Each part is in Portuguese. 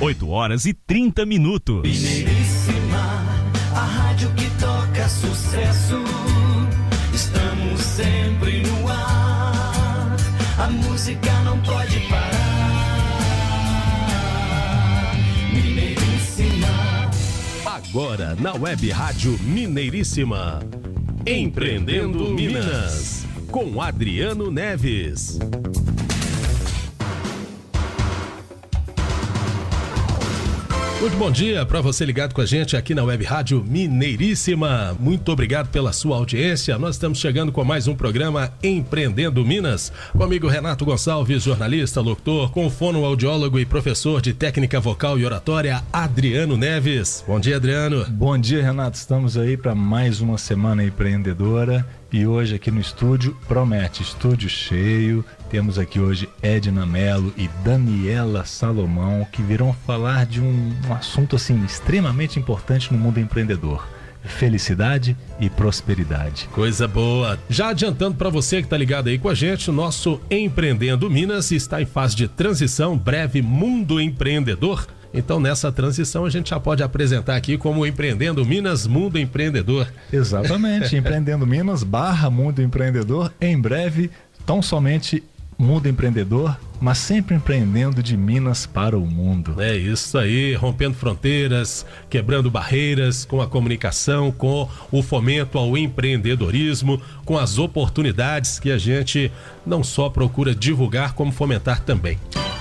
8 horas e 30 minutos. Mineiríssima, a rádio que toca sucesso. Estamos sempre no ar. A música não pode parar. Mineiríssima. Agora na Web Rádio Mineiríssima. Empreendendo Minas. Com Adriano Neves. Muito bom dia para você ligado com a gente aqui na Web Rádio Mineiríssima. Muito obrigado pela sua audiência. Nós estamos chegando com mais um programa Empreendendo Minas. Comigo Renato Gonçalves, jornalista, locutor, com fonoaudiólogo e professor de técnica vocal e oratória Adriano Neves. Bom dia, Adriano. Bom dia, Renato. Estamos aí para mais uma semana empreendedora e hoje aqui no estúdio promete estúdio cheio. Temos aqui hoje Edna Mello e Daniela Salomão que virão falar de um, um assunto assim extremamente importante no mundo empreendedor. Felicidade e prosperidade. Coisa boa. Já adiantando para você que está ligado aí com a gente, o nosso Empreendendo Minas está em fase de transição, breve mundo empreendedor. Então, nessa transição, a gente já pode apresentar aqui como Empreendendo Minas Mundo Empreendedor. Exatamente, Empreendendo Minas barra Mundo Empreendedor. Em breve, tão somente Mundo Empreendedor, mas sempre empreendendo de Minas para o mundo. É isso aí, rompendo fronteiras, quebrando barreiras com a comunicação, com o fomento ao empreendedorismo, com as oportunidades que a gente não só procura divulgar, como fomentar também.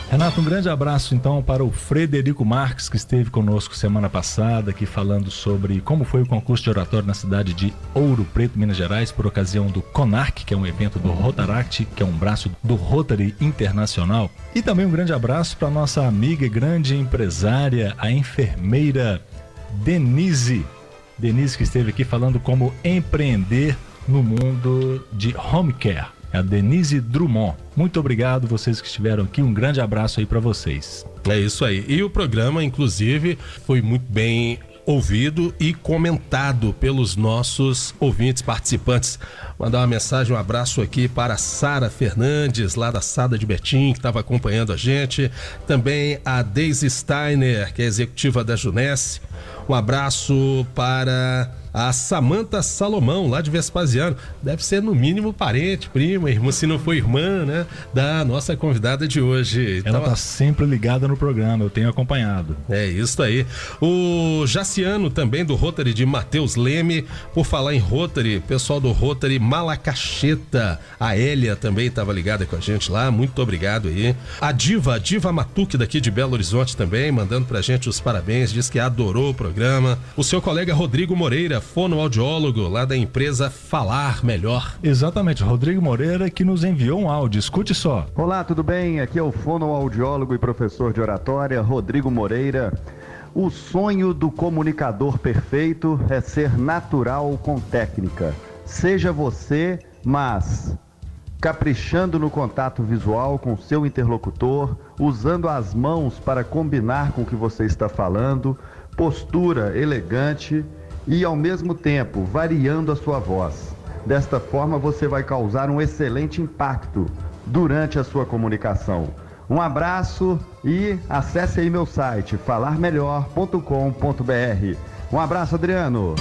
Renato, um grande abraço então para o Frederico Marques, que esteve conosco semana passada, aqui falando sobre como foi o concurso de oratório na cidade de Ouro Preto, Minas Gerais, por ocasião do CONARC, que é um evento do Rotaract, que é um braço do Rotary Internacional. E também um grande abraço para nossa amiga e grande empresária, a enfermeira Denise. Denise que esteve aqui falando como empreender no mundo de home care a Denise Drummond. Muito obrigado vocês que estiveram aqui, um grande abraço aí para vocês. É isso aí. E o programa, inclusive, foi muito bem ouvido e comentado pelos nossos ouvintes participantes. Mandar uma mensagem, um abraço aqui para Sara Fernandes, lá da Sada de Betim, que estava acompanhando a gente. Também a Daisy Steiner, que é executiva da Junesse. Um abraço para a Samanta Salomão, lá de Vespasiano. Deve ser no mínimo parente, prima, irmã, se não for irmã, né? Da nossa convidada de hoje. Ela está sempre ligada no programa, eu tenho acompanhado. É isso aí. O Jaciano também do Rotary de Matheus Leme, por falar em Rotary, pessoal do Rotary Malacacheta, a Hélia também estava ligada com a gente lá, muito obrigado aí. A Diva, a Diva Matuque daqui de Belo Horizonte também, mandando pra gente os parabéns, diz que adorou o programa. O seu colega Rodrigo Moreira, fonoaudiólogo lá da empresa Falar Melhor. Exatamente, Rodrigo Moreira que nos enviou um áudio, escute só. Olá, tudo bem? Aqui é o fonoaudiólogo e professor de oratória, Rodrigo Moreira. O sonho do comunicador perfeito é ser natural com técnica. Seja você, mas caprichando no contato visual com seu interlocutor, usando as mãos para combinar com o que você está falando, postura elegante e ao mesmo tempo variando a sua voz. Desta forma você vai causar um excelente impacto durante a sua comunicação. Um abraço e acesse aí meu site falarmelhor.com.br. Um abraço, Adriano.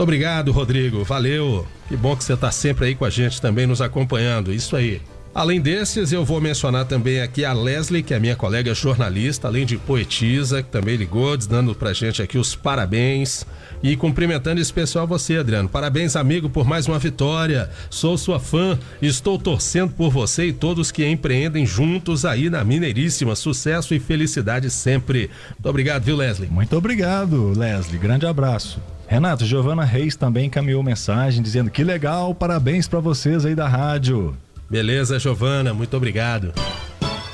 Muito obrigado, Rodrigo. Valeu. Que bom que você está sempre aí com a gente também nos acompanhando. Isso aí. Além desses, eu vou mencionar também aqui a Leslie, que é minha colega jornalista, além de poetisa, que também ligou, dando pra gente aqui os parabéns. E cumprimentando especial você, Adriano. Parabéns, amigo, por mais uma vitória. Sou sua fã, estou torcendo por você e todos que empreendem juntos aí na Mineiríssima. Sucesso e felicidade sempre. Muito obrigado, viu, Leslie? Muito obrigado, Leslie. Grande abraço. Renato, Giovana Reis também encaminhou mensagem dizendo que legal, parabéns para vocês aí da rádio. Beleza, Giovana, muito obrigado.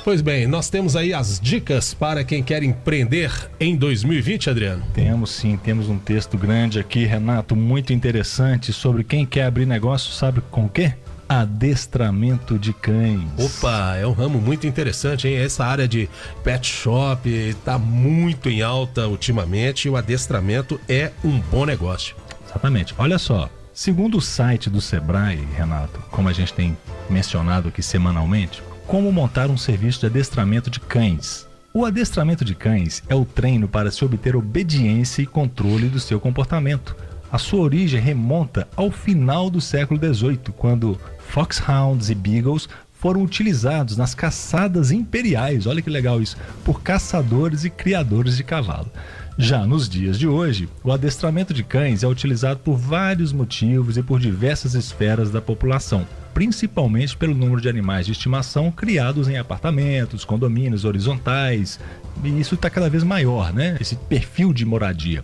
Pois bem, nós temos aí as dicas para quem quer empreender em 2020, Adriano. Temos sim, temos um texto grande aqui, Renato, muito interessante sobre quem quer abrir negócio, sabe com o quê? Adestramento de cães. Opa, é um ramo muito interessante, hein? Essa área de pet shop está muito em alta ultimamente e o adestramento é um bom negócio. Exatamente. Olha só, segundo o site do Sebrae, Renato, como a gente tem mencionado aqui semanalmente, como montar um serviço de adestramento de cães. O adestramento de cães é o treino para se obter obediência e controle do seu comportamento. A sua origem remonta ao final do século XVIII, quando foxhounds e beagles foram utilizados nas caçadas imperiais, olha que legal isso, por caçadores e criadores de cavalo. Já nos dias de hoje, o adestramento de cães é utilizado por vários motivos e por diversas esferas da população, principalmente pelo número de animais de estimação criados em apartamentos, condomínios horizontais, e isso está cada vez maior, né? Esse perfil de moradia.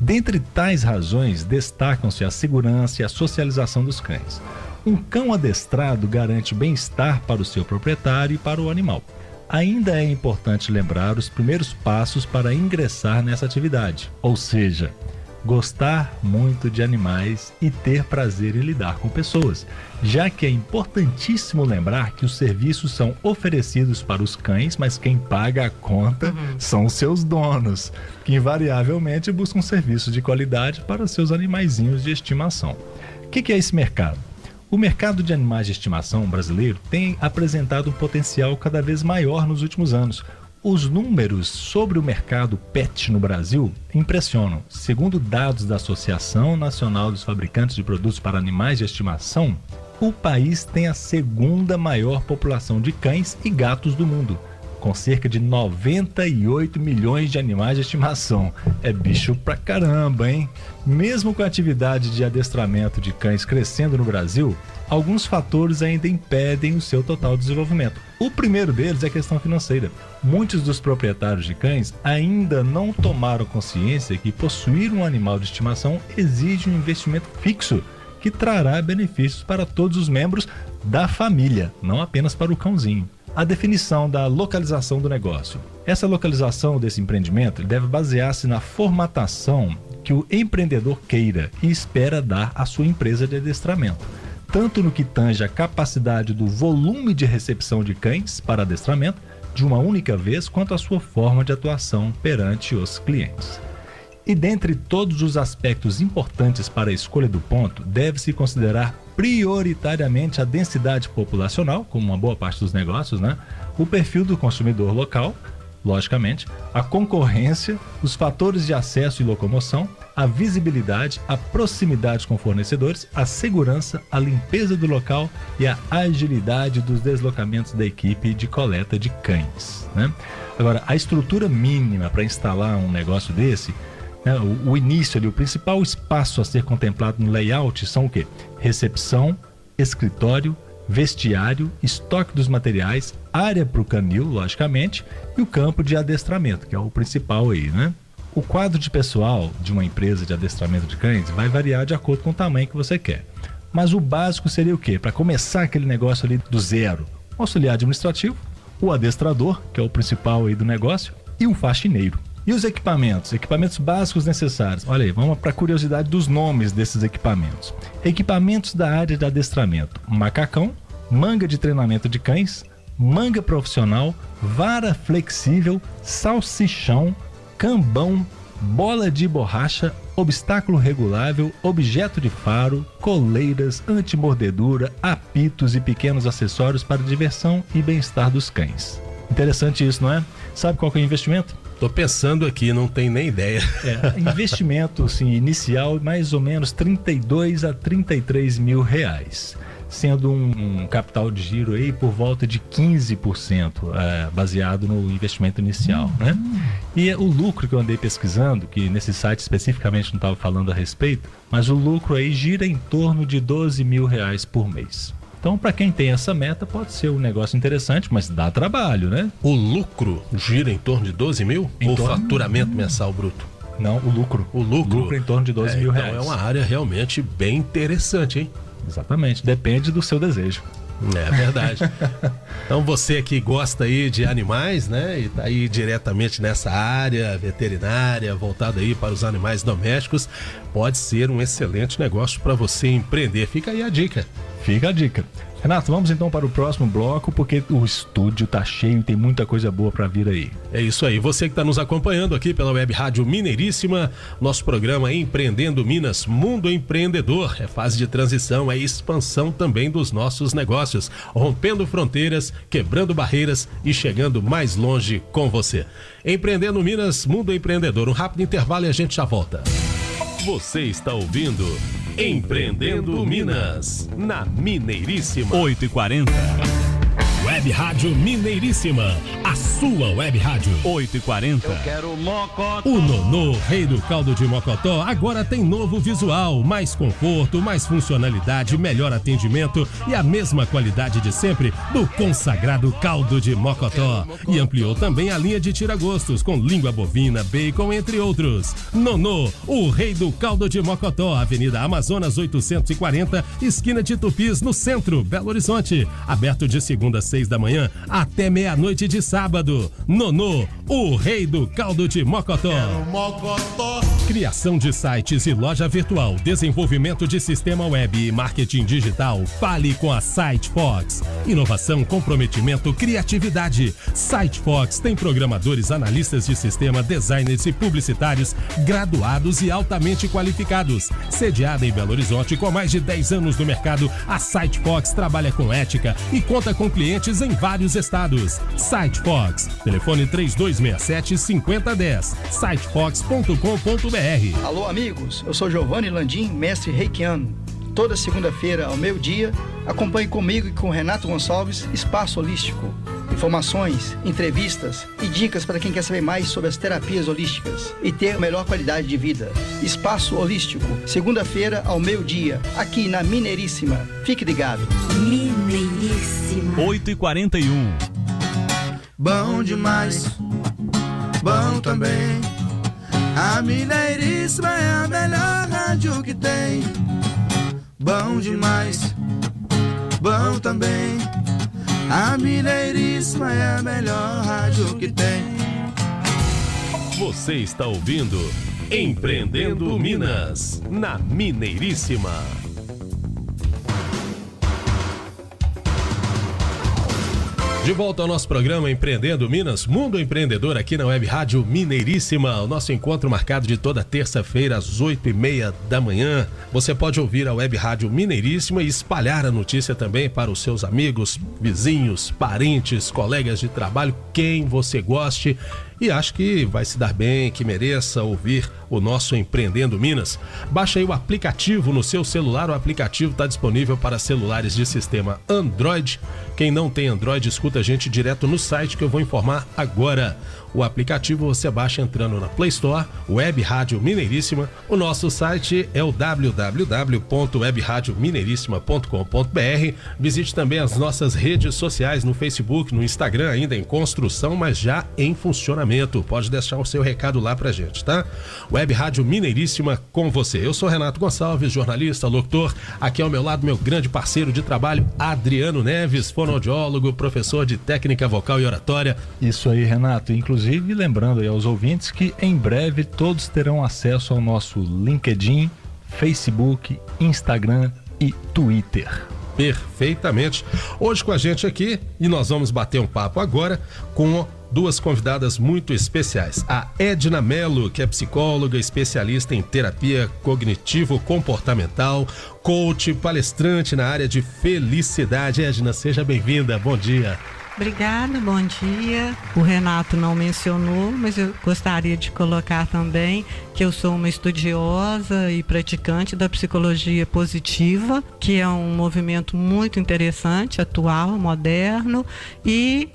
Dentre tais razões, destacam-se a segurança e a socialização dos cães. Um cão adestrado garante bem-estar para o seu proprietário e para o animal ainda é importante lembrar os primeiros passos para ingressar nessa atividade, ou seja, gostar muito de animais e ter prazer em lidar com pessoas, já que é importantíssimo lembrar que os serviços são oferecidos para os cães, mas quem paga a conta uhum. são os seus donos, que invariavelmente buscam serviços de qualidade para seus animaizinhos de estimação. O que é esse mercado? O mercado de animais de estimação brasileiro tem apresentado um potencial cada vez maior nos últimos anos. Os números sobre o mercado pet no Brasil impressionam. Segundo dados da Associação Nacional dos Fabricantes de Produtos para Animais de Estimação, o país tem a segunda maior população de cães e gatos do mundo com cerca de 98 milhões de animais de estimação. É bicho pra caramba, hein? Mesmo com a atividade de adestramento de cães crescendo no Brasil, alguns fatores ainda impedem o seu total desenvolvimento. O primeiro deles é a questão financeira. Muitos dos proprietários de cães ainda não tomaram consciência que possuir um animal de estimação exige um investimento fixo que trará benefícios para todos os membros da família, não apenas para o cãozinho a definição da localização do negócio. Essa localização desse empreendimento deve basear-se na formatação que o empreendedor queira e espera dar à sua empresa de adestramento, tanto no que tange a capacidade do volume de recepção de cães para adestramento de uma única vez, quanto à sua forma de atuação perante os clientes. E dentre todos os aspectos importantes para a escolha do ponto, deve-se considerar prioritariamente a densidade populacional, como uma boa parte dos negócios, né? O perfil do consumidor local, logicamente, a concorrência, os fatores de acesso e locomoção, a visibilidade, a proximidade com fornecedores, a segurança, a limpeza do local e a agilidade dos deslocamentos da equipe de coleta de cães. Né? Agora, a estrutura mínima para instalar um negócio desse né, o, o, início ali, o principal espaço a ser contemplado no layout são o quê? Recepção, escritório, vestiário, estoque dos materiais, área para o canil, logicamente, e o campo de adestramento, que é o principal aí, né? O quadro de pessoal de uma empresa de adestramento de cães vai variar de acordo com o tamanho que você quer. Mas o básico seria o quê? Para começar aquele negócio ali do zero, o auxiliar administrativo, o adestrador, que é o principal aí do negócio, e um faxineiro. E os equipamentos? Equipamentos básicos necessários. Olha aí, vamos para a curiosidade dos nomes desses equipamentos. Equipamentos da área de adestramento: macacão, manga de treinamento de cães, manga profissional, vara flexível, salsichão, cambão, bola de borracha, obstáculo regulável, objeto de faro, coleiras, antimordedura, apitos e pequenos acessórios para diversão e bem-estar dos cães. Interessante isso, não é? Sabe qual é o investimento? Tô pensando aqui, não tem nem ideia. É, investimento assim, inicial mais ou menos 32 a 33 mil reais. Sendo um, um capital de giro aí por volta de 15%, é, baseado no investimento inicial. Né? E o lucro que eu andei pesquisando, que nesse site especificamente não estava falando a respeito, mas o lucro aí gira em torno de 12 mil reais por mês. Então, para quem tem essa meta, pode ser um negócio interessante, mas dá trabalho, né? O lucro gira em torno de 12 mil? Em ou torno... faturamento mensal bruto? Não, o lucro. O lucro. Lucro em torno de 12 é, mil então reais. é uma área realmente bem interessante, hein? Exatamente. Depende do seu desejo. É verdade. então você que gosta aí de animais, né? E tá aí diretamente nessa área veterinária, voltada aí para os animais domésticos, pode ser um excelente negócio para você empreender. Fica aí a dica. Fica a dica. Renato, vamos então para o próximo bloco, porque o estúdio tá cheio e tem muita coisa boa para vir aí. É isso aí. Você que está nos acompanhando aqui pela Web Rádio Mineiríssima, nosso programa Empreendendo Minas Mundo Empreendedor. É fase de transição, é expansão também dos nossos negócios, rompendo fronteiras, quebrando barreiras e chegando mais longe com você. Empreendendo Minas Mundo Empreendedor. Um rápido intervalo e a gente já volta. Você está ouvindo Empreendendo Minas, na Mineiríssima. 8 e 40 Web Rádio Mineiríssima, a sua web rádio. 8 e 40 O Nonô, rei do caldo de Mocotó, agora tem novo visual, mais conforto, mais funcionalidade, melhor atendimento e a mesma qualidade de sempre do consagrado caldo de Mocotó. E ampliou também a linha de tiragostos com língua bovina, bacon, entre outros. Nonô, o rei do caldo de Mocotó, Avenida Amazonas 840, esquina de Tupis, no centro, Belo Horizonte. Aberto de segunda a seis da manhã até meia-noite de sábado. Nonô, o rei do caldo de Mocotó. Criação de sites e loja virtual, desenvolvimento de sistema web e marketing digital. Fale com a SiteFox. Inovação, comprometimento, criatividade. SiteFox tem programadores, analistas de sistema, designers e publicitários graduados e altamente qualificados. Sediada em Belo Horizonte com mais de 10 anos no mercado, a SiteFox trabalha com ética e conta com clientes em vários estados. SiteFox. Telefone 3267 5010. sitefox.com.br. Alô, amigos. Eu sou Giovanni Landim, mestre reikiano. Toda segunda-feira, ao meio-dia, acompanhe comigo e com Renato Gonçalves Espaço Holístico. Informações, entrevistas e dicas para quem quer saber mais sobre as terapias holísticas e ter a melhor qualidade de vida. Espaço Holístico, segunda-feira ao meio-dia, aqui na Mineiríssima. Fique ligado. Mineiríssima. 8 e 41 Bom demais, bom também. A Mineiríssima é a melhor rádio que tem. Bom demais, bom também. A Mineiríssima é a melhor rádio que tem. Você está ouvindo Empreendendo Minas, na Mineiríssima. De volta ao nosso programa Empreendendo Minas, Mundo Empreendedor aqui na Web Rádio Mineiríssima. O nosso encontro marcado de toda terça-feira às oito e meia da manhã. Você pode ouvir a Web Rádio Mineiríssima e espalhar a notícia também para os seus amigos, vizinhos, parentes, colegas de trabalho, quem você goste e acho que vai se dar bem, que mereça ouvir o nosso Empreendendo Minas. Baixe aí o aplicativo no seu celular, o aplicativo está disponível para celulares de sistema Android. Quem não tem Android, escuta a gente direto no site que eu vou informar agora. O aplicativo você baixa entrando na Play Store, Web Rádio Mineiríssima. O nosso site é o www.webradiomineiríssima.com.br. Visite também as nossas redes sociais no Facebook, no Instagram, ainda em construção, mas já em funcionamento. Pode deixar o seu recado lá pra gente, tá? Web Rádio Mineiríssima com você. Eu sou Renato Gonçalves, jornalista, locutor. Aqui ao meu lado, meu grande parceiro de trabalho, Adriano Neves, fonoaudiólogo, professor de técnica vocal e oratória. Isso aí, Renato. Inclusive, lembrando aí aos ouvintes que em breve todos terão acesso ao nosso LinkedIn, Facebook, Instagram e Twitter. Perfeitamente. Hoje com a gente aqui e nós vamos bater um papo agora com duas convidadas muito especiais. A Edna Mello, que é psicóloga, especialista em terapia cognitivo-comportamental, coach, palestrante na área de felicidade. Edna, seja bem-vinda. Bom dia. Obrigada, bom dia. O Renato não mencionou, mas eu gostaria de colocar também que eu sou uma estudiosa e praticante da psicologia positiva, que é um movimento muito interessante, atual, moderno, e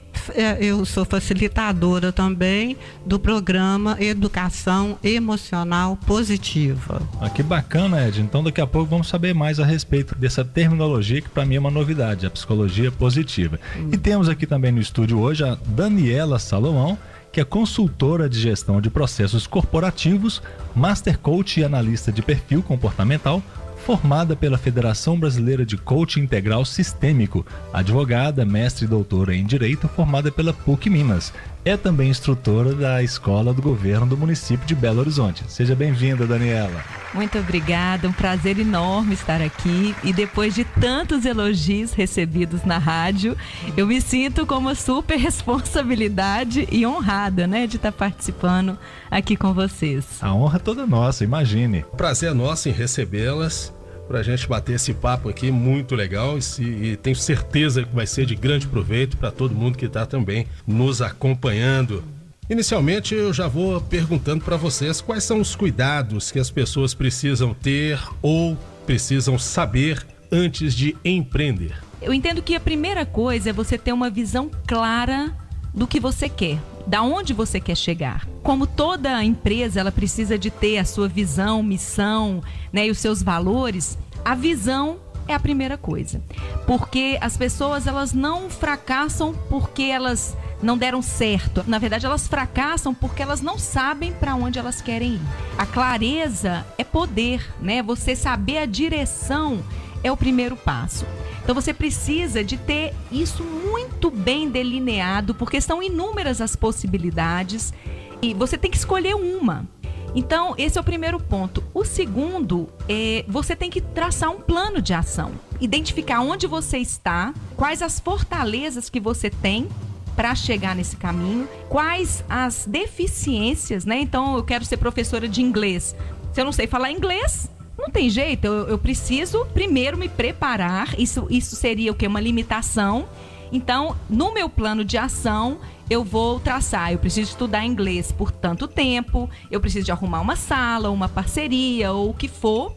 eu sou facilitadora também do programa Educação Emocional Positiva. Ah, que bacana, Ed. Então daqui a pouco vamos saber mais a respeito dessa terminologia que para mim é uma novidade, a psicologia positiva. E temos aqui também no estúdio hoje a Daniela Salomão, que é consultora de gestão de processos corporativos, master coach e analista de perfil comportamental, formada pela Federação Brasileira de Coaching Integral Sistêmico, advogada, mestre e doutora em Direito, formada pela PUC Minas, é também instrutora da Escola do Governo do município de Belo Horizonte. Seja bem-vinda, Daniela. Muito obrigada, um prazer enorme estar aqui. E depois de tantos elogios recebidos na rádio, eu me sinto com uma super responsabilidade e honrada, né, de estar participando aqui com vocês. A honra é toda nossa, imagine. Prazer é nosso em recebê-las para a gente bater esse papo aqui muito legal e, e, tenho certeza que vai ser de grande proveito para todo mundo que está também nos acompanhando. Inicialmente, eu já vou perguntando para vocês quais são os cuidados que as pessoas precisam ter ou precisam saber antes de empreender. Eu entendo que a primeira coisa é você ter uma visão clara do que você quer, da onde você quer chegar. Como toda empresa, ela precisa de ter a sua visão, missão, né, e os seus valores. A visão é a primeira coisa, porque as pessoas elas não fracassam porque elas não deram certo. Na verdade, elas fracassam porque elas não sabem para onde elas querem ir. A clareza é poder, né? Você saber a direção é o primeiro passo. Então você precisa de ter isso muito bem delineado, porque são inúmeras as possibilidades e você tem que escolher uma. Então, esse é o primeiro ponto. O segundo é você tem que traçar um plano de ação, identificar onde você está, quais as fortalezas que você tem para chegar nesse caminho, quais as deficiências, né? Então, eu quero ser professora de inglês. Se eu não sei falar inglês, não tem jeito, eu, eu preciso primeiro me preparar. Isso, isso seria o que? Uma limitação. Então, no meu plano de ação, eu vou traçar. Eu preciso estudar inglês por tanto tempo, eu preciso de arrumar uma sala, uma parceria ou o que for.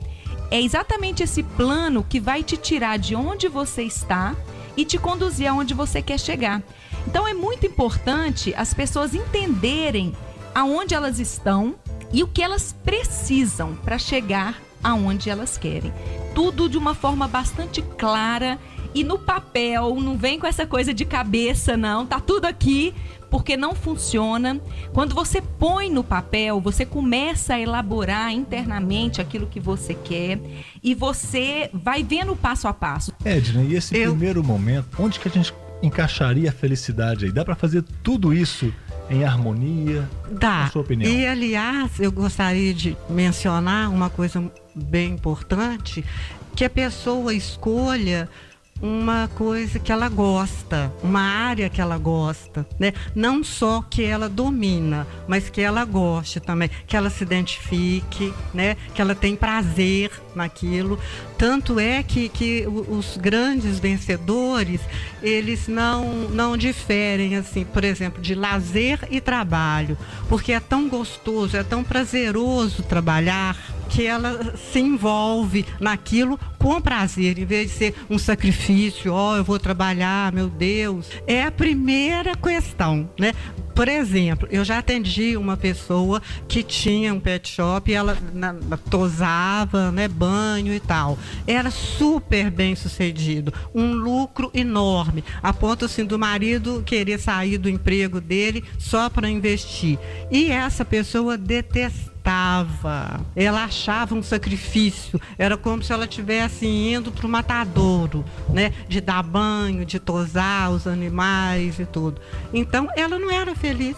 É exatamente esse plano que vai te tirar de onde você está e te conduzir aonde você quer chegar. Então é muito importante as pessoas entenderem aonde elas estão e o que elas precisam para chegar aonde elas querem. Tudo de uma forma bastante clara e no papel, não vem com essa coisa de cabeça não, tá tudo aqui porque não funciona. Quando você põe no papel, você começa a elaborar internamente aquilo que você quer e você vai vendo passo a passo. Edna, e esse Eu... primeiro momento, onde que a gente encaixaria a felicidade aí? Dá para fazer tudo isso em harmonia? Dá. sua opinião? E aliás, eu gostaria de mencionar uma coisa bem importante, que a pessoa escolha uma coisa que ela gosta, uma área que ela gosta, né? Não só que ela domina, mas que ela goste também, que ela se identifique, né? Que ela tem prazer naquilo. Tanto é que, que os grandes vencedores, eles não, não diferem, assim, por exemplo, de lazer e trabalho, porque é tão gostoso, é tão prazeroso trabalhar que ela se envolve naquilo com prazer, em vez de ser um sacrifício, ó, oh, eu vou trabalhar, meu Deus. É a primeira questão, né? Por exemplo, eu já atendi uma pessoa que tinha um pet shop e ela na, tosava, né, banho e tal. Era super bem sucedido, um lucro enorme, a ponto assim do marido querer sair do emprego dele só para investir. E essa pessoa detestava ela achava um sacrifício, era como se ela estivesse indo para o matadouro, né? De dar banho, de tosar os animais e tudo. Então ela não era feliz.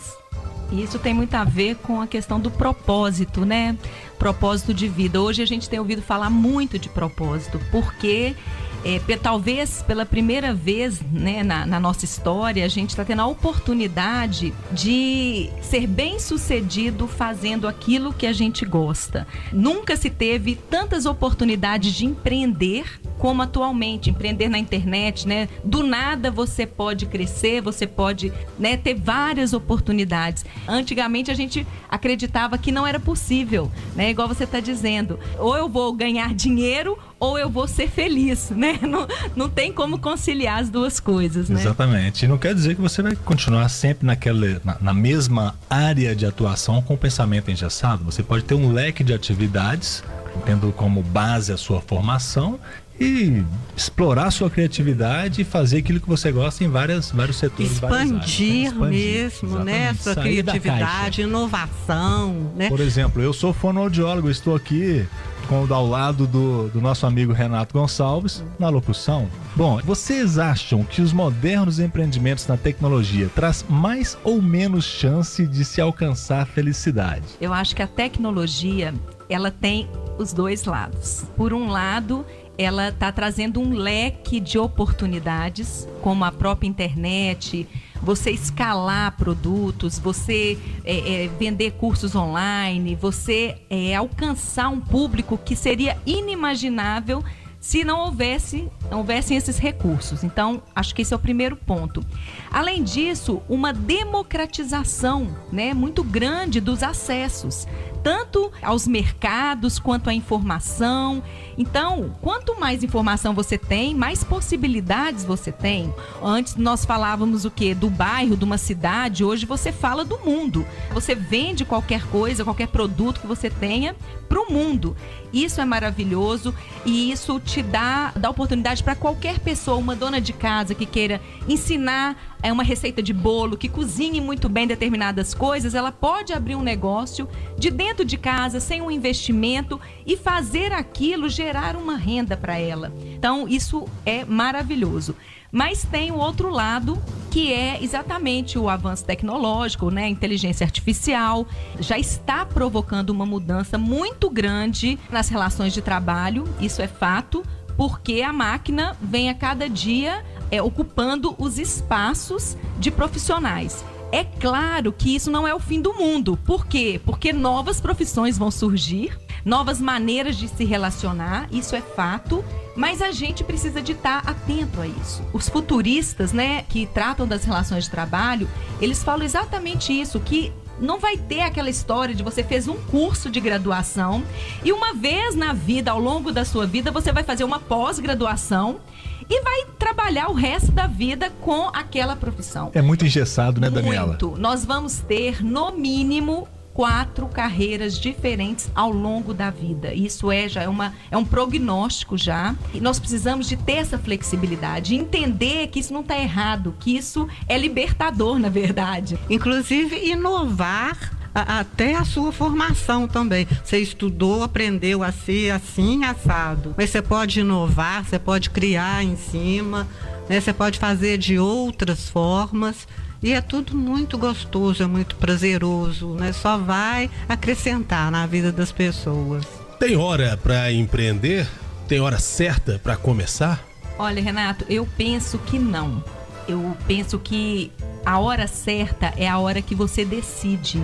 Isso tem muito a ver com a questão do propósito, né? Propósito de vida. Hoje a gente tem ouvido falar muito de propósito, porque é, talvez pela primeira vez né, na, na nossa história, a gente está tendo a oportunidade de ser bem sucedido fazendo aquilo que a gente gosta. Nunca se teve tantas oportunidades de empreender como atualmente, empreender na internet, né? Do nada você pode crescer, você pode né, ter várias oportunidades. Antigamente a gente acreditava que não era possível, né? Igual você está dizendo, ou eu vou ganhar dinheiro ou eu vou ser feliz, né? Não, não tem como conciliar as duas coisas, né? Exatamente. E não quer dizer que você vai continuar sempre naquela, na, na mesma área de atuação com pensamento engessado. Você pode ter um leque de atividades tendo como base a sua formação e explorar sua criatividade e fazer aquilo que você gosta em várias, vários setores. Expandir, áreas, né? mesmo, né? Sua Sair criatividade, inovação, né? Por exemplo, eu sou fonoaudiólogo, estou aqui com, ao lado do, do nosso amigo Renato Gonçalves na locução. Bom, vocês acham que os modernos empreendimentos na tecnologia traz mais ou menos chance de se alcançar felicidade? Eu acho que a tecnologia ela tem os dois lados. Por um lado, ela está trazendo um leque de oportunidades, como a própria internet, você escalar produtos, você é, é, vender cursos online, você é, alcançar um público que seria inimaginável se não houvesse não houvessem esses recursos. Então, acho que esse é o primeiro ponto. Além disso, uma democratização né, muito grande dos acessos tanto aos mercados quanto à informação. Então, quanto mais informação você tem, mais possibilidades você tem. Antes nós falávamos o que do bairro, de uma cidade, hoje você fala do mundo. Você vende qualquer coisa, qualquer produto que você tenha para o mundo. Isso é maravilhoso e isso te dá, dá oportunidade para qualquer pessoa, uma dona de casa que queira ensinar é uma receita de bolo, que cozinhe muito bem determinadas coisas, ela pode abrir um negócio de dentro de casa, sem um investimento e fazer aquilo gerar uma renda para ela. Então, isso é maravilhoso. Mas tem o outro lado, que é exatamente o avanço tecnológico, né? A inteligência artificial já está provocando uma mudança muito grande nas relações de trabalho, isso é fato, porque a máquina vem a cada dia é, ocupando os espaços de profissionais. É claro que isso não é o fim do mundo. Por quê? Porque novas profissões vão surgir, novas maneiras de se relacionar, isso é fato, mas a gente precisa de estar atento a isso. Os futuristas, né, que tratam das relações de trabalho, eles falam exatamente isso, que não vai ter aquela história de você fez um curso de graduação e uma vez na vida, ao longo da sua vida, você vai fazer uma pós-graduação e vai trabalhar o resto da vida com aquela profissão. É muito engessado, né, Daniela? Muito. Nós vamos ter, no mínimo, quatro carreiras diferentes ao longo da vida. Isso é já é, uma, é um prognóstico já. E nós precisamos de ter essa flexibilidade, entender que isso não está errado, que isso é libertador, na verdade. Inclusive, inovar até a sua formação também. Você estudou, aprendeu a ser assim, assado. Mas você pode inovar, você pode criar em cima, né? você pode fazer de outras formas. E é tudo muito gostoso, é muito prazeroso, né? Só vai acrescentar na vida das pessoas. Tem hora para empreender? Tem hora certa para começar? Olha, Renato, eu penso que não. Eu penso que a hora certa é a hora que você decide,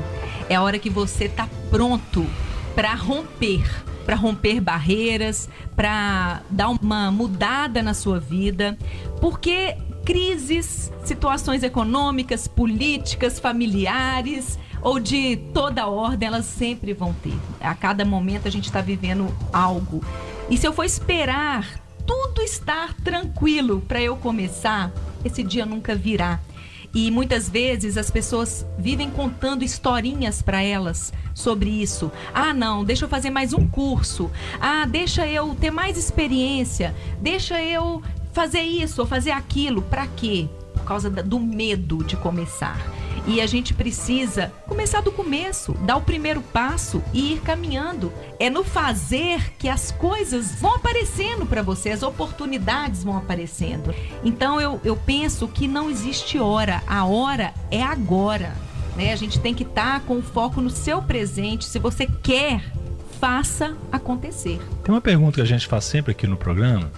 é a hora que você está pronto para romper, para romper barreiras, para dar uma mudada na sua vida, porque crises, situações econômicas, políticas, familiares ou de toda ordem, elas sempre vão ter. A cada momento a gente está vivendo algo. E se eu for esperar tudo estar tranquilo para eu começar, esse dia nunca virá. E muitas vezes as pessoas vivem contando historinhas para elas sobre isso. Ah, não, deixa eu fazer mais um curso. Ah, deixa eu ter mais experiência. Deixa eu fazer isso ou fazer aquilo. Para quê? Por causa do medo de começar. E a gente precisa começar do começo, dar o primeiro passo e ir caminhando. É no fazer que as coisas vão aparecendo para você, as oportunidades vão aparecendo. Então eu, eu penso que não existe hora, a hora é agora. Né? A gente tem que estar tá com o foco no seu presente. Se você quer, faça acontecer. Tem uma pergunta que a gente faz sempre aqui no programa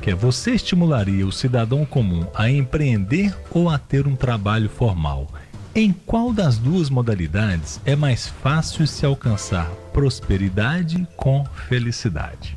que é você estimularia o cidadão comum a empreender ou a ter um trabalho formal? Em qual das duas modalidades é mais fácil se alcançar prosperidade com felicidade?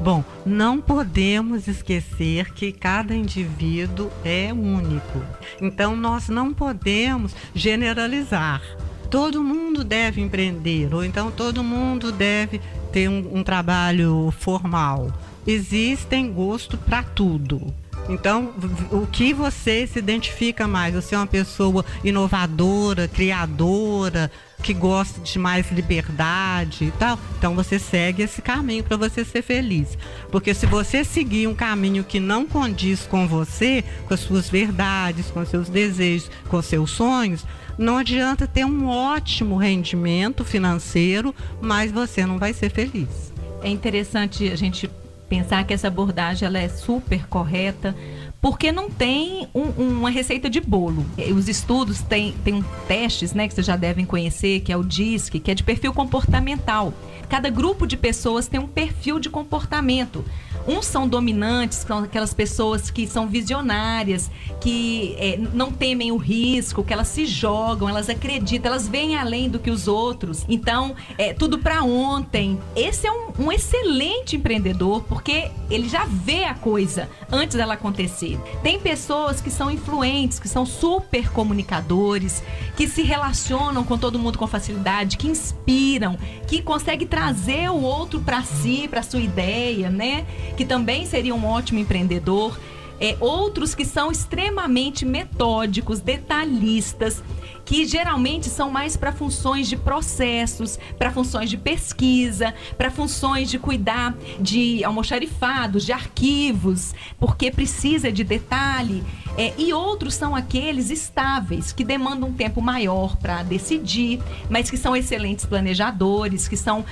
Bom, não podemos esquecer que cada indivíduo é único. Então nós não podemos generalizar. Todo mundo deve empreender, ou então todo mundo deve ter um, um trabalho formal. Existem gosto para tudo. Então, o que você se identifica mais? Você é uma pessoa inovadora, criadora, que gosta de mais liberdade e tal? Então, você segue esse caminho para você ser feliz. Porque se você seguir um caminho que não condiz com você, com as suas verdades, com seus desejos, com seus sonhos, não adianta ter um ótimo rendimento financeiro, mas você não vai ser feliz. É interessante a gente pensar que essa abordagem ela é super correta, porque não tem um, uma receita de bolo. Os estudos têm, têm um testes, né, que vocês já devem conhecer, que é o DISC, que é de perfil comportamental. Cada grupo de pessoas tem um perfil de comportamento. Uns são dominantes, são aquelas pessoas que são visionárias, que é, não temem o risco, que elas se jogam, elas acreditam, elas veem além do que os outros. Então, é tudo para ontem. Esse é um, um excelente empreendedor porque ele já vê a coisa antes dela acontecer. Tem pessoas que são influentes, que são super comunicadores, que se relacionam com todo mundo com facilidade, que inspiram, que conseguem trazer o outro para si, para sua ideia, né? Que também seria um ótimo empreendedor. É, outros que são extremamente metódicos, detalhistas, que geralmente são mais para funções de processos, para funções de pesquisa, para funções de cuidar de almoxarifados, de arquivos, porque precisa de detalhe. É, e outros são aqueles estáveis, que demandam um tempo maior para decidir, mas que são excelentes planejadores, que são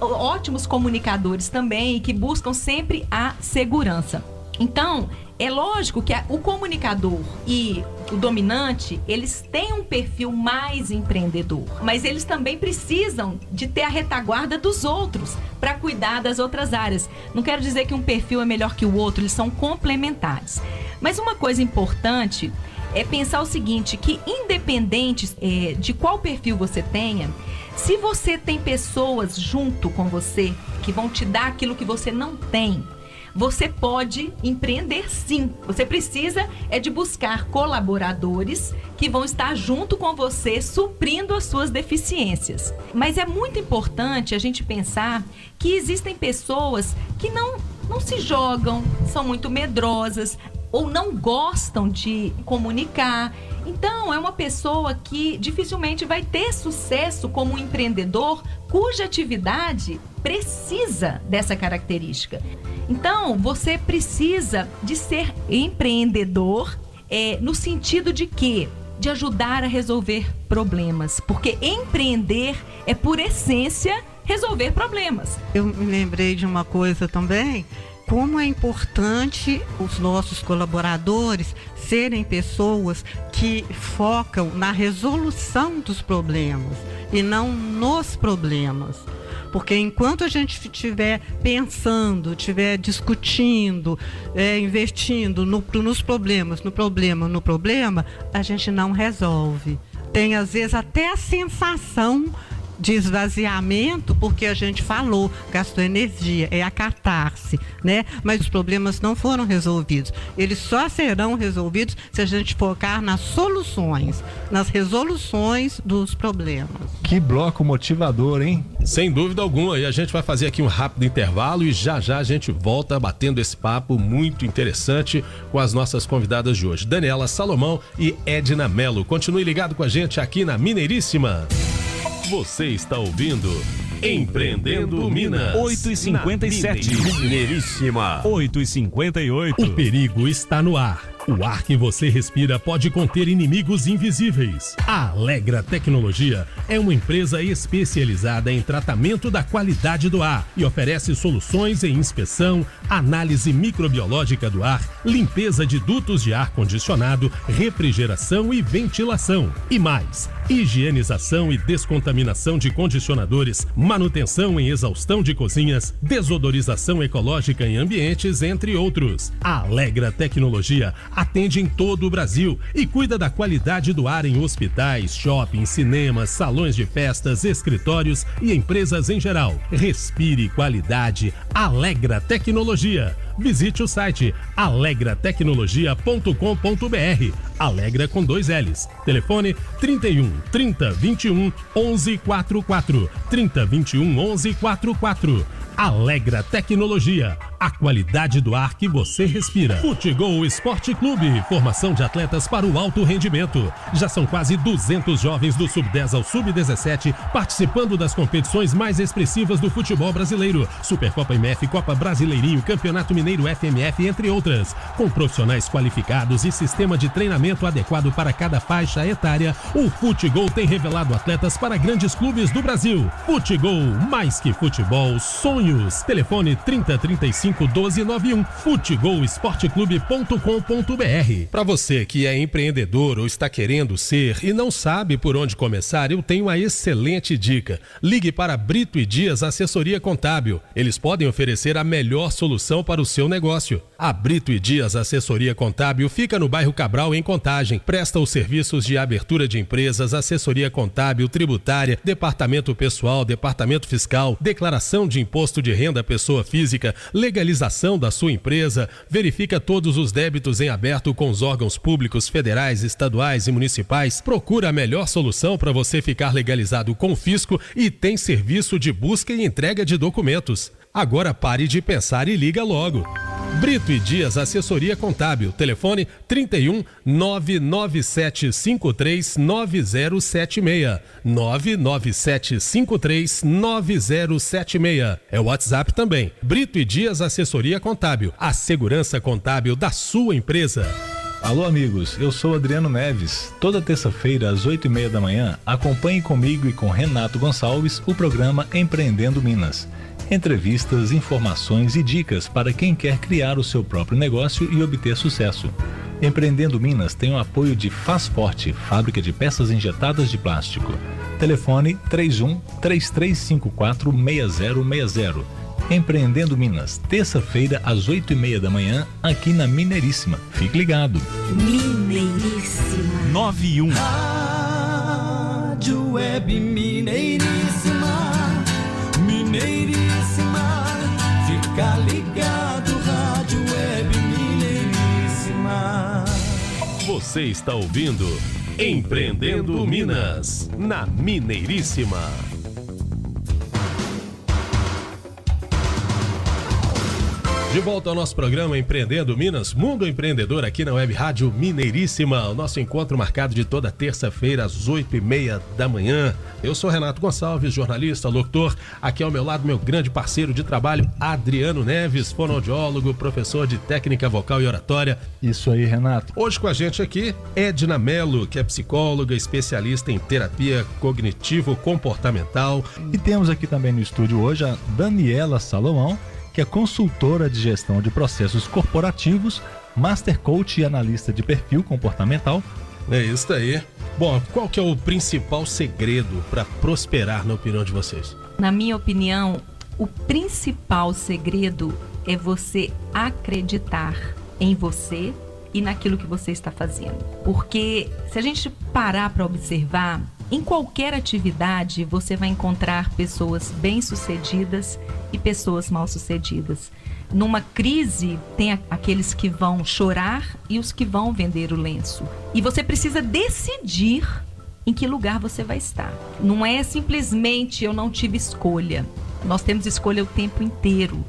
ótimos comunicadores também e que buscam sempre a segurança. Então, é lógico que o comunicador e o dominante, eles têm um perfil mais empreendedor, mas eles também precisam de ter a retaguarda dos outros para cuidar das outras áreas. Não quero dizer que um perfil é melhor que o outro, eles são complementares. Mas uma coisa importante é pensar o seguinte, que independente é, de qual perfil você tenha, se você tem pessoas junto com você que vão te dar aquilo que você não tem, você pode empreender sim. Você precisa é de buscar colaboradores que vão estar junto com você suprindo as suas deficiências. Mas é muito importante a gente pensar que existem pessoas que não não se jogam, são muito medrosas ou não gostam de comunicar então, é uma pessoa que dificilmente vai ter sucesso como empreendedor cuja atividade precisa dessa característica. Então, você precisa de ser empreendedor é, no sentido de que de ajudar a resolver problemas, porque empreender é por essência resolver problemas. Eu me lembrei de uma coisa também como é importante os nossos colaboradores serem pessoas que focam na resolução dos problemas e não nos problemas. Porque enquanto a gente estiver pensando, estiver discutindo, é, investindo no, nos problemas, no problema, no problema, a gente não resolve. Tem às vezes até a sensação de esvaziamento, porque a gente falou, gastou energia, é a catarse, né? Mas os problemas não foram resolvidos. Eles só serão resolvidos se a gente focar nas soluções, nas resoluções dos problemas. Que bloco motivador, hein? Sem dúvida alguma. E a gente vai fazer aqui um rápido intervalo e já já a gente volta batendo esse papo muito interessante com as nossas convidadas de hoje, Daniela Salomão e Edna Melo. Continue ligado com a gente aqui na Mineiríssima. Você está ouvindo Empreendendo Minas. 8 e 57 Mineiríssima. 8 e 58 O perigo está no ar. O ar que você respira pode conter inimigos invisíveis. A Alegra Tecnologia é uma empresa especializada em tratamento da qualidade do ar e oferece soluções em inspeção, análise microbiológica do ar, limpeza de dutos de ar condicionado, refrigeração e ventilação. E mais, higienização e descontaminação de condicionadores, manutenção em exaustão de cozinhas, desodorização ecológica em ambientes, entre outros. A Alegra Tecnologia atende em todo o Brasil e cuida da qualidade do ar em hospitais, shoppings, cinemas, salões de festas, escritórios e empresas em geral. Respire qualidade. Alegra Tecnologia. Visite o site alegratecnologia.com.br. Alegra com dois L's. Telefone 31 30 21 11 44. 30 21 11 44. Alegra Tecnologia, a qualidade do ar que você respira. Futegol Esporte Clube, formação de atletas para o alto rendimento. Já são quase 200 jovens do sub-10 ao sub-17 participando das competições mais expressivas do futebol brasileiro. Supercopa MF, Copa Brasileirinho, Campeonato Mineiro FMF, entre outras. Com profissionais qualificados e sistema de treinamento adequado para cada faixa etária, o Futegol tem revelado atletas para grandes clubes do Brasil. Futegol, mais que futebol, sonho sonhos. Telefone 3035 1291 futegolsporteclube.com.br. Para você que é empreendedor ou está querendo ser e não sabe por onde começar, eu tenho uma excelente dica. Ligue para Brito e Dias Assessoria Contábil. Eles podem oferecer a melhor solução para o seu negócio. A Brito e Dias Assessoria Contábil fica no bairro Cabral, em Contagem. Presta os serviços de abertura de empresas, assessoria contábil, tributária, departamento pessoal, departamento fiscal, declaração de imposto imposto de renda à pessoa física, legalização da sua empresa, verifica todos os débitos em aberto com os órgãos públicos federais, estaduais e municipais, procura a melhor solução para você ficar legalizado com o fisco e tem serviço de busca e entrega de documentos. Agora pare de pensar e liga logo. Brito e Dias Assessoria Contábil. Telefone 31 99753 9076. 99753 9076. É o WhatsApp também. Brito e Dias Assessoria Contábil. A segurança contábil da sua empresa. Alô, amigos, eu sou Adriano Neves. Toda terça-feira, às 8 e meia da manhã, acompanhe comigo e com Renato Gonçalves o programa Empreendendo Minas entrevistas, informações e dicas para quem quer criar o seu próprio negócio e obter sucesso. Empreendendo Minas tem o apoio de Fazforte, fábrica de peças injetadas de plástico. Telefone 31 3354 6060. Empreendendo Minas, terça-feira às 8 e meia da manhã, aqui na Mineiríssima. Fique ligado. Mineiríssima 91 Rádio Web Mineiríssima Você está ouvindo Empreendendo Minas, na Mineiríssima. De volta ao nosso programa Empreendendo Minas, Mundo Empreendedor aqui na Web Rádio Mineiríssima. O nosso encontro marcado de toda terça-feira às oito e meia da manhã. Eu sou Renato Gonçalves, jornalista, locutor. Aqui ao meu lado, meu grande parceiro de trabalho, Adriano Neves, fonoaudiólogo, professor de técnica vocal e oratória. Isso aí, Renato. Hoje com a gente aqui, Edna Mello, que é psicóloga, especialista em terapia cognitivo-comportamental. E temos aqui também no estúdio hoje a Daniela Salomão que é consultora de gestão de processos corporativos, master coach e analista de perfil comportamental. É isso aí. Bom, qual que é o principal segredo para prosperar na opinião de vocês? Na minha opinião, o principal segredo é você acreditar em você e naquilo que você está fazendo. Porque se a gente parar para observar, em qualquer atividade você vai encontrar pessoas bem-sucedidas e pessoas mal-sucedidas. Numa crise, tem aqueles que vão chorar e os que vão vender o lenço. E você precisa decidir em que lugar você vai estar. Não é simplesmente eu não tive escolha. Nós temos escolha o tempo inteiro.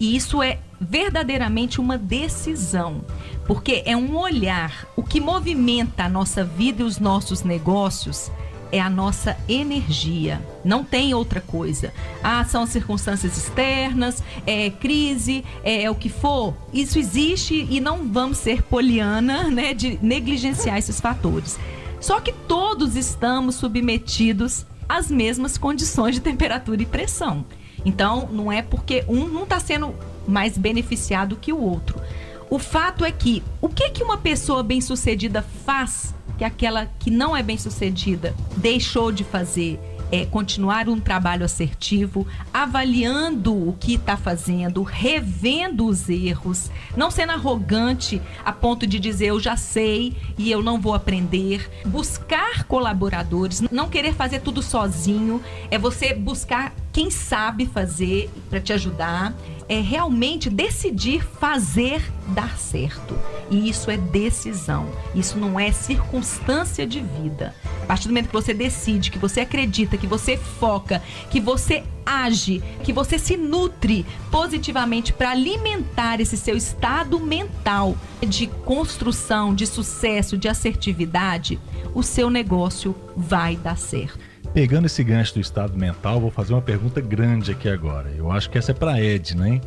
E isso é verdadeiramente uma decisão, porque é um olhar. O que movimenta a nossa vida e os nossos negócios é a nossa energia. Não tem outra coisa. Ah, são circunstâncias externas, é crise, é, é o que for. Isso existe e não vamos ser poliana, né, de negligenciar esses fatores. Só que todos estamos submetidos às mesmas condições de temperatura e pressão. Então, não é porque um não está sendo mais beneficiado que o outro. O fato é que o que, que uma pessoa bem-sucedida faz que aquela que não é bem sucedida deixou de fazer é continuar um trabalho assertivo, avaliando o que está fazendo, revendo os erros, não sendo arrogante a ponto de dizer eu já sei e eu não vou aprender, buscar colaboradores, não querer fazer tudo sozinho, é você buscar quem sabe fazer para te ajudar, é realmente decidir fazer dar certo. E isso é decisão. Isso não é circunstância de vida. A partir do momento que você decide, que você acredita, que você foca, que você age, que você se nutre positivamente para alimentar esse seu estado mental de construção, de sucesso, de assertividade, o seu negócio vai dar certo. Pegando esse gancho do estado mental, vou fazer uma pergunta grande aqui agora. Eu acho que essa é para Edna, hein?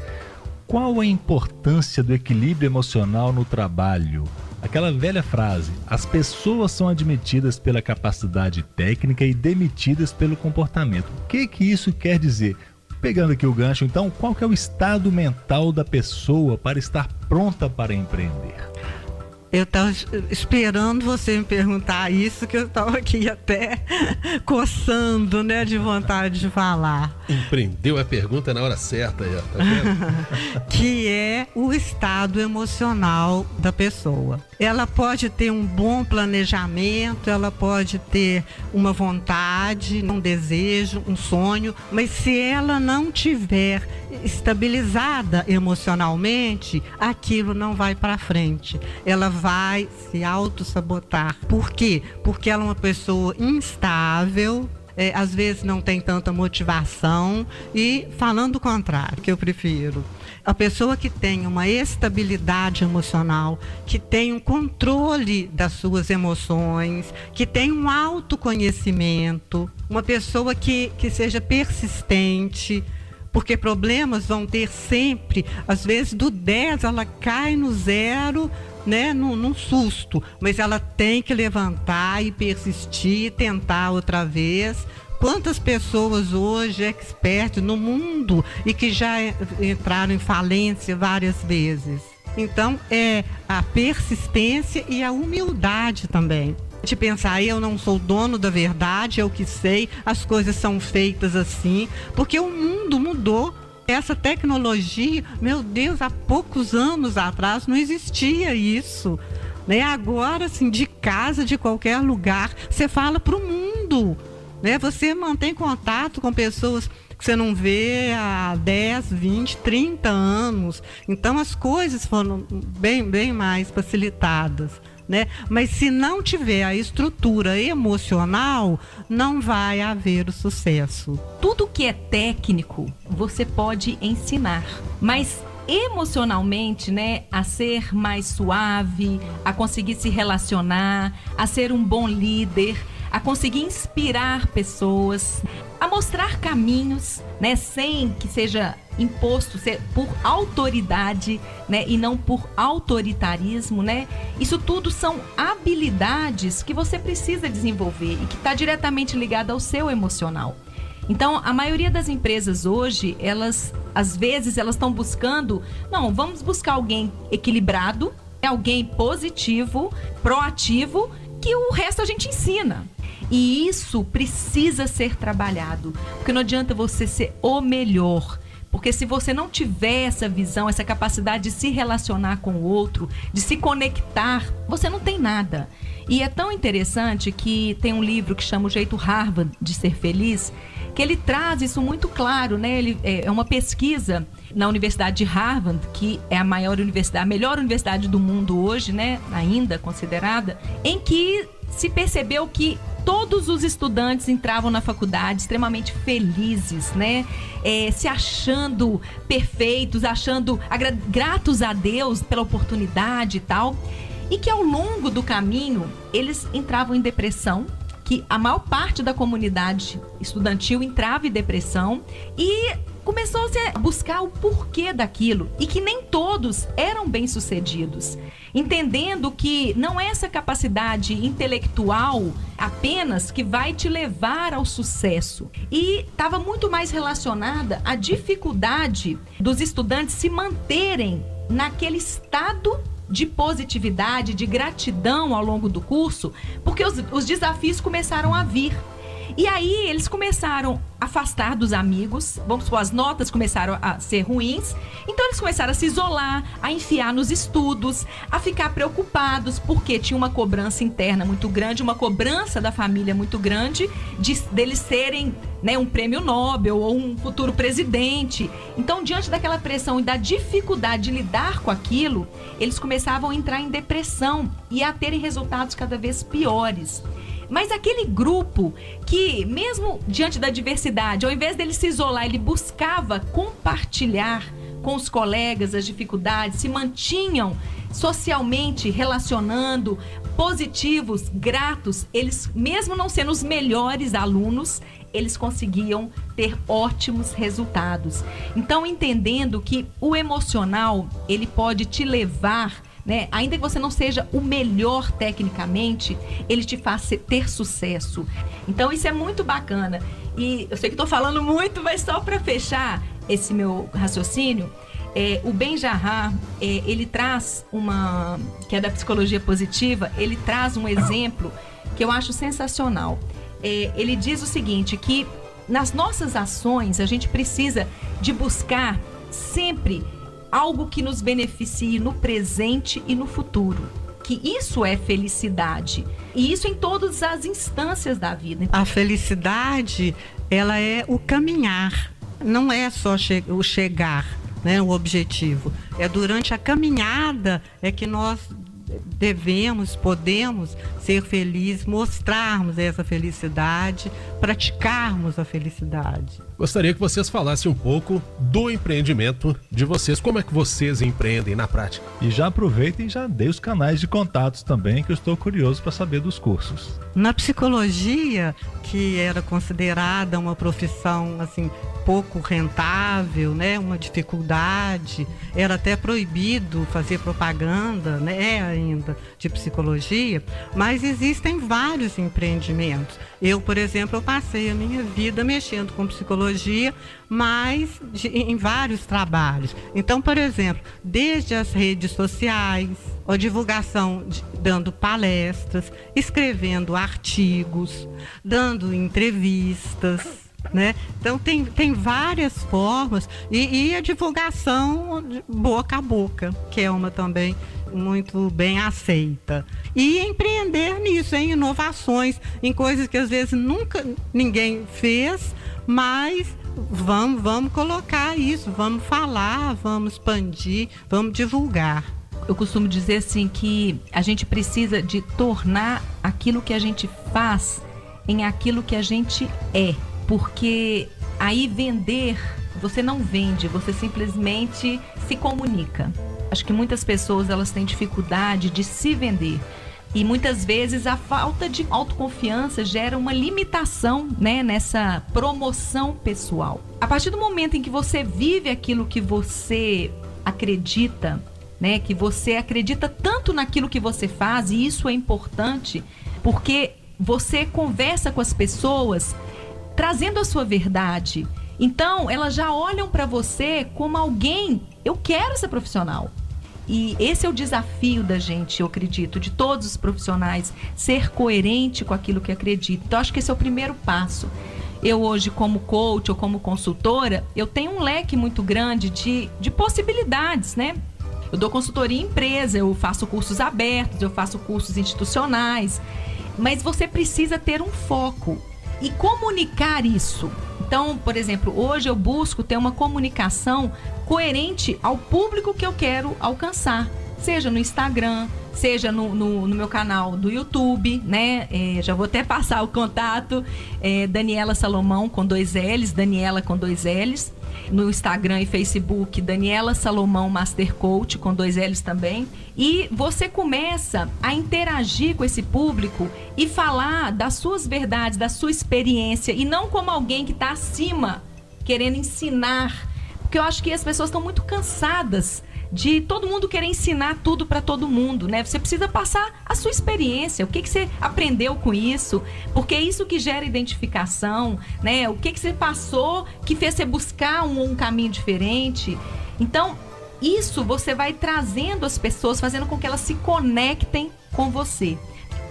Qual a importância do equilíbrio emocional no trabalho? Aquela velha frase: as pessoas são admitidas pela capacidade técnica e demitidas pelo comportamento. O que que isso quer dizer? Pegando aqui o gancho, então, qual que é o estado mental da pessoa para estar pronta para empreender? Eu estava esperando você me perguntar isso, que eu estava aqui até coçando, né, de vontade de falar. Empreendeu a pergunta na hora certa, já, tá vendo? que é o estado emocional da pessoa. Ela pode ter um bom planejamento, ela pode ter uma vontade, um desejo, um sonho, mas se ela não tiver estabilizada emocionalmente, aquilo não vai para frente. Ela vai se auto-sabotar. Por quê? Porque ela é uma pessoa instável, é, às vezes não tem tanta motivação e falando o contrário, que eu prefiro. A pessoa que tem uma estabilidade emocional, que tem um controle das suas emoções, que tem um autoconhecimento, uma pessoa que, que seja persistente, porque problemas vão ter sempre. Às vezes, do 10 ela cai no zero, né, num, num susto, mas ela tem que levantar e persistir, tentar outra vez. Quantas pessoas hoje expertas no mundo e que já entraram em falência várias vezes? Então, é a persistência e a humildade também de pensar, eu não sou dono da verdade, é o que sei, as coisas são feitas assim, porque o mundo mudou. Essa tecnologia, meu Deus, há poucos anos atrás não existia isso. Né? Agora, assim, de casa, de qualquer lugar, você fala para o mundo. Né? Você mantém contato com pessoas que você não vê há 10, 20, 30 anos. Então as coisas foram bem, bem mais facilitadas né? Mas se não tiver a estrutura emocional, não vai haver o sucesso. Tudo que é técnico, você pode ensinar, mas emocionalmente, né, a ser mais suave, a conseguir se relacionar, a ser um bom líder, a conseguir inspirar pessoas, a mostrar caminhos, né, sem que seja imposto ser por autoridade, né, e não por autoritarismo, né? Isso tudo são habilidades que você precisa desenvolver e que está diretamente ligada ao seu emocional. Então, a maioria das empresas hoje, elas, às vezes, elas estão buscando, não, vamos buscar alguém equilibrado, alguém positivo, proativo, que o resto a gente ensina. E isso precisa ser trabalhado, porque não adianta você ser o melhor. Porque se você não tiver essa visão, essa capacidade de se relacionar com o outro, de se conectar, você não tem nada. E é tão interessante que tem um livro que chama O Jeito Harvard de Ser Feliz, que ele traz isso muito claro, né? Ele, é, é uma pesquisa na Universidade de Harvard, que é a maior universidade, a melhor universidade do mundo hoje, né? Ainda considerada, em que se percebeu que todos os estudantes entravam na faculdade extremamente felizes, né? É, se achando perfeitos, achando gratos a Deus pela oportunidade e tal. E que ao longo do caminho eles entravam em depressão, que a maior parte da comunidade estudantil entrava em depressão e começou -se a buscar o porquê daquilo e que nem todos eram bem-sucedidos, entendendo que não é essa capacidade intelectual apenas que vai te levar ao sucesso. E estava muito mais relacionada à dificuldade dos estudantes se manterem naquele estado de positividade, de gratidão ao longo do curso, porque os, os desafios começaram a vir. E aí eles começaram a afastar dos amigos, vamos supor, as notas começaram a ser ruins, então eles começaram a se isolar, a enfiar nos estudos, a ficar preocupados, porque tinha uma cobrança interna muito grande, uma cobrança da família muito grande, de, deles serem né, um prêmio Nobel ou um futuro presidente. Então, diante daquela pressão e da dificuldade de lidar com aquilo, eles começavam a entrar em depressão e a terem resultados cada vez piores. Mas aquele grupo que, mesmo diante da diversidade, ao invés dele se isolar, ele buscava compartilhar com os colegas as dificuldades, se mantinham socialmente relacionando, positivos, gratos, eles, mesmo não sendo os melhores alunos, eles conseguiam ter ótimos resultados. Então, entendendo que o emocional, ele pode te levar né? Ainda que você não seja o melhor tecnicamente, ele te faz ter sucesso. Então isso é muito bacana. E eu sei que estou falando muito, mas só para fechar esse meu raciocínio, é, o Ben Jarrah, é, ele traz uma, que é da psicologia positiva, ele traz um exemplo que eu acho sensacional. É, ele diz o seguinte, que nas nossas ações a gente precisa de buscar sempre algo que nos beneficie no presente e no futuro. Que isso é felicidade. E isso em todas as instâncias da vida. A felicidade, ela é o caminhar, não é só che o chegar, né, o objetivo. É durante a caminhada é que nós devemos, podemos ser felizes, mostrarmos essa felicidade, praticarmos a felicidade. Gostaria que vocês falassem um pouco do empreendimento de vocês, como é que vocês empreendem na prática. E já aproveitem e já dê os canais de contatos também, que eu estou curioso para saber dos cursos. Na psicologia, que era considerada uma profissão assim pouco rentável, né, uma dificuldade, era até proibido fazer propaganda, né, ainda de psicologia, mas existem vários empreendimentos. Eu, por exemplo, eu passei a minha vida mexendo com psicologia, mas de, em vários trabalhos. Então, por exemplo, desde as redes sociais, a divulgação de, dando palestras, escrevendo artigos, dando entrevistas né? Então tem, tem várias formas e, e, a divulgação boca a boca, que é uma também muito bem aceita. E empreender nisso, em inovações, em coisas que às vezes nunca ninguém fez, mas vamos, vamos colocar isso, vamos falar, vamos expandir, vamos divulgar. Eu costumo dizer assim que a gente precisa de tornar aquilo que a gente faz em aquilo que a gente é porque aí vender, você não vende, você simplesmente se comunica. Acho que muitas pessoas elas têm dificuldade de se vender. E muitas vezes a falta de autoconfiança gera uma limitação né, nessa promoção pessoal. A partir do momento em que você vive aquilo que você acredita, né, que você acredita tanto naquilo que você faz, e isso é importante, porque você conversa com as pessoas trazendo a sua verdade. Então, elas já olham para você como alguém, eu quero ser profissional. E esse é o desafio da gente, eu acredito, de todos os profissionais, ser coerente com aquilo que acredita. Então, acho que esse é o primeiro passo. Eu hoje, como coach ou como consultora, eu tenho um leque muito grande de, de possibilidades, né? Eu dou consultoria em empresa, eu faço cursos abertos, eu faço cursos institucionais. Mas você precisa ter um foco e comunicar isso. Então, por exemplo, hoje eu busco ter uma comunicação coerente ao público que eu quero alcançar, seja no Instagram, seja no, no, no meu canal do YouTube, né? É, já vou até passar o contato, é, Daniela Salomão com dois L's, Daniela com dois L's no Instagram e Facebook, Daniela Salomão Master Coach, com dois L's também. E você começa a interagir com esse público e falar das suas verdades, da sua experiência, e não como alguém que está acima, querendo ensinar. Porque eu acho que as pessoas estão muito cansadas de todo mundo querer ensinar tudo para todo mundo, né? Você precisa passar a sua experiência, o que, que você aprendeu com isso, porque é isso que gera identificação, né? O que, que você passou que fez você buscar um, um caminho diferente. Então, isso você vai trazendo as pessoas, fazendo com que elas se conectem com você.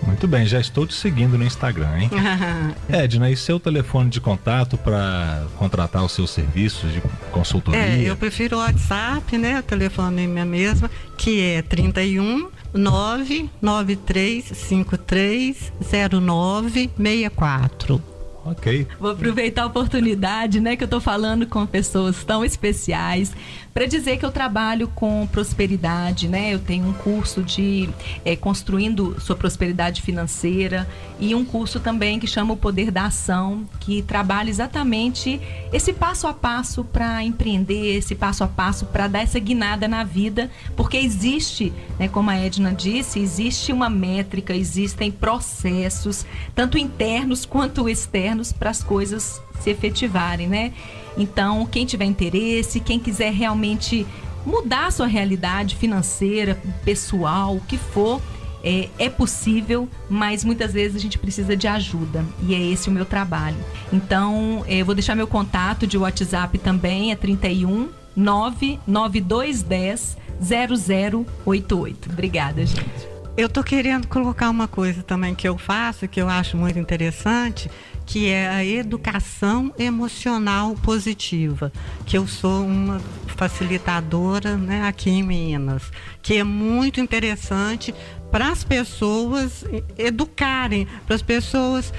Muito bem, já estou te seguindo no Instagram, hein? Edna, e seu telefone de contato para contratar os seus serviços de consultoria? É, eu prefiro o WhatsApp, né? O telefone é minha mesma, que é 31 99353 0964. Ok. Vou aproveitar a oportunidade, né, que eu tô falando com pessoas tão especiais, para dizer que eu trabalho com prosperidade, né? Eu tenho um curso de é, construindo sua prosperidade financeira e um curso também que chama o Poder da Ação, que trabalha exatamente esse passo a passo para empreender, esse passo a passo para dar essa guinada na vida, porque existe, né, como a Edna disse, existe uma métrica, existem processos, tanto internos quanto externos, para as coisas se efetivarem, né? Então, quem tiver interesse, quem quiser realmente mudar a sua realidade financeira, pessoal, o que for, é, é, possível, mas muitas vezes a gente precisa de ajuda e é esse o meu trabalho. Então, é, eu vou deixar meu contato de WhatsApp também, é 31 99210 0088. Obrigada, gente. Eu tô querendo colocar uma coisa também que eu faço, que eu acho muito interessante, que é a educação emocional positiva, que eu sou uma facilitadora né, aqui em Minas, que é muito interessante para as pessoas educarem, para as pessoas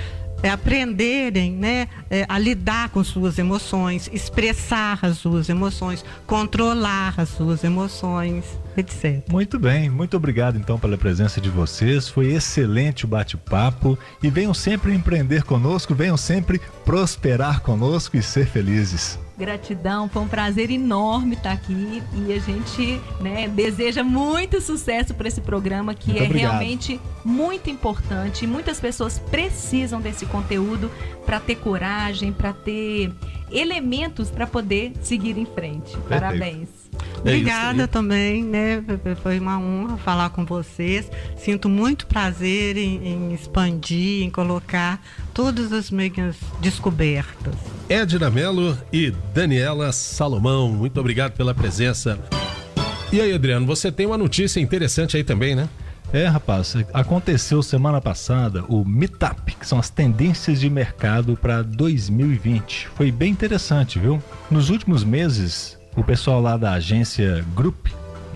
é, aprenderem né, é, a lidar com suas emoções, expressar as suas emoções, controlar as suas emoções, etc. Muito bem, muito obrigado então pela presença de vocês. Foi excelente o bate-papo e venham sempre empreender conosco, venham sempre prosperar conosco e ser felizes. Gratidão, foi um prazer enorme estar aqui e a gente né, deseja muito sucesso para esse programa que Muito é obrigado. realmente muito importante. Muitas pessoas precisam desse conteúdo para ter coragem, para ter elementos para poder seguir em frente. Parabéns. Obrigada também, né? Foi uma honra falar com vocês. Sinto muito prazer em, em expandir, em colocar todas as minhas descobertas. Edna Mello e Daniela Salomão, muito obrigado pela presença. E aí, Adriano, você tem uma notícia interessante aí também, né? É, rapaz, aconteceu semana passada o Meetup, que são as tendências de mercado para 2020. Foi bem interessante, viu? Nos últimos meses, o pessoal lá da agência Group,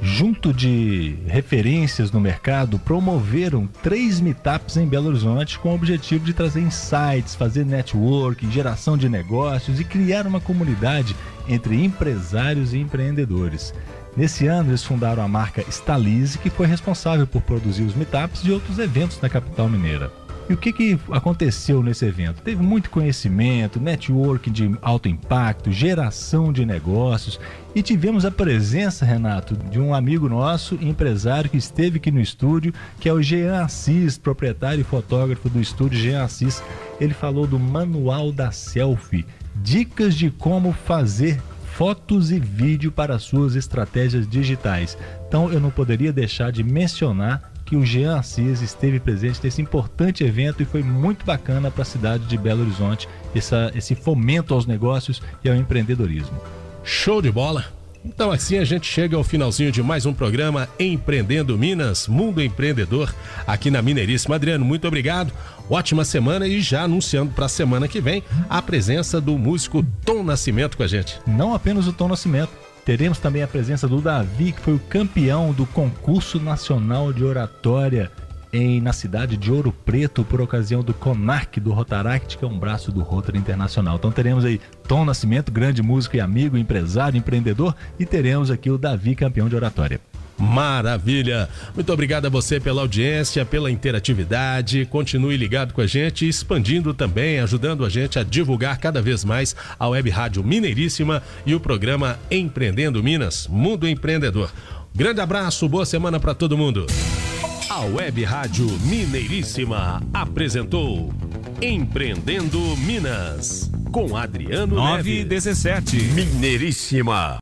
junto de referências no mercado, promoveram três meetups em Belo Horizonte com o objetivo de trazer insights, fazer networking, geração de negócios e criar uma comunidade entre empresários e empreendedores. Nesse ano, eles fundaram a marca Stalize, que foi responsável por produzir os meetups e outros eventos na capital mineira. E o que, que aconteceu nesse evento? Teve muito conhecimento, networking de alto impacto, geração de negócios e tivemos a presença, Renato, de um amigo nosso, empresário que esteve aqui no estúdio, que é o Jean Assis, proprietário e fotógrafo do estúdio Jean Assis. Ele falou do Manual da Selfie, dicas de como fazer fotos e vídeo para suas estratégias digitais. Então eu não poderia deixar de mencionar que o Jean Assis esteve presente nesse importante evento e foi muito bacana para a cidade de Belo Horizonte essa, esse fomento aos negócios e ao empreendedorismo. Show de bola! Então assim a gente chega ao finalzinho de mais um programa Empreendendo Minas, Mundo Empreendedor, aqui na Mineiríssima. Adriano, muito obrigado. Ótima semana e já anunciando para a semana que vem a presença do músico Tom Nascimento com a gente. Não apenas o Tom Nascimento, teremos também a presença do Davi, que foi o campeão do concurso nacional de oratória em, na cidade de Ouro Preto por ocasião do CONARC do Rotaract, que é um braço do Rotary Internacional. Então teremos aí Tom Nascimento, grande músico e amigo, empresário, empreendedor, e teremos aqui o Davi, campeão de oratória. Maravilha! Muito obrigado a você pela audiência, pela interatividade. Continue ligado com a gente, expandindo também, ajudando a gente a divulgar cada vez mais a Web Rádio Mineiríssima e o programa Empreendendo Minas, Mundo Empreendedor. Grande abraço, boa semana para todo mundo. A Web Rádio Mineiríssima apresentou Empreendendo Minas com Adriano Neves. 917. Mineiríssima.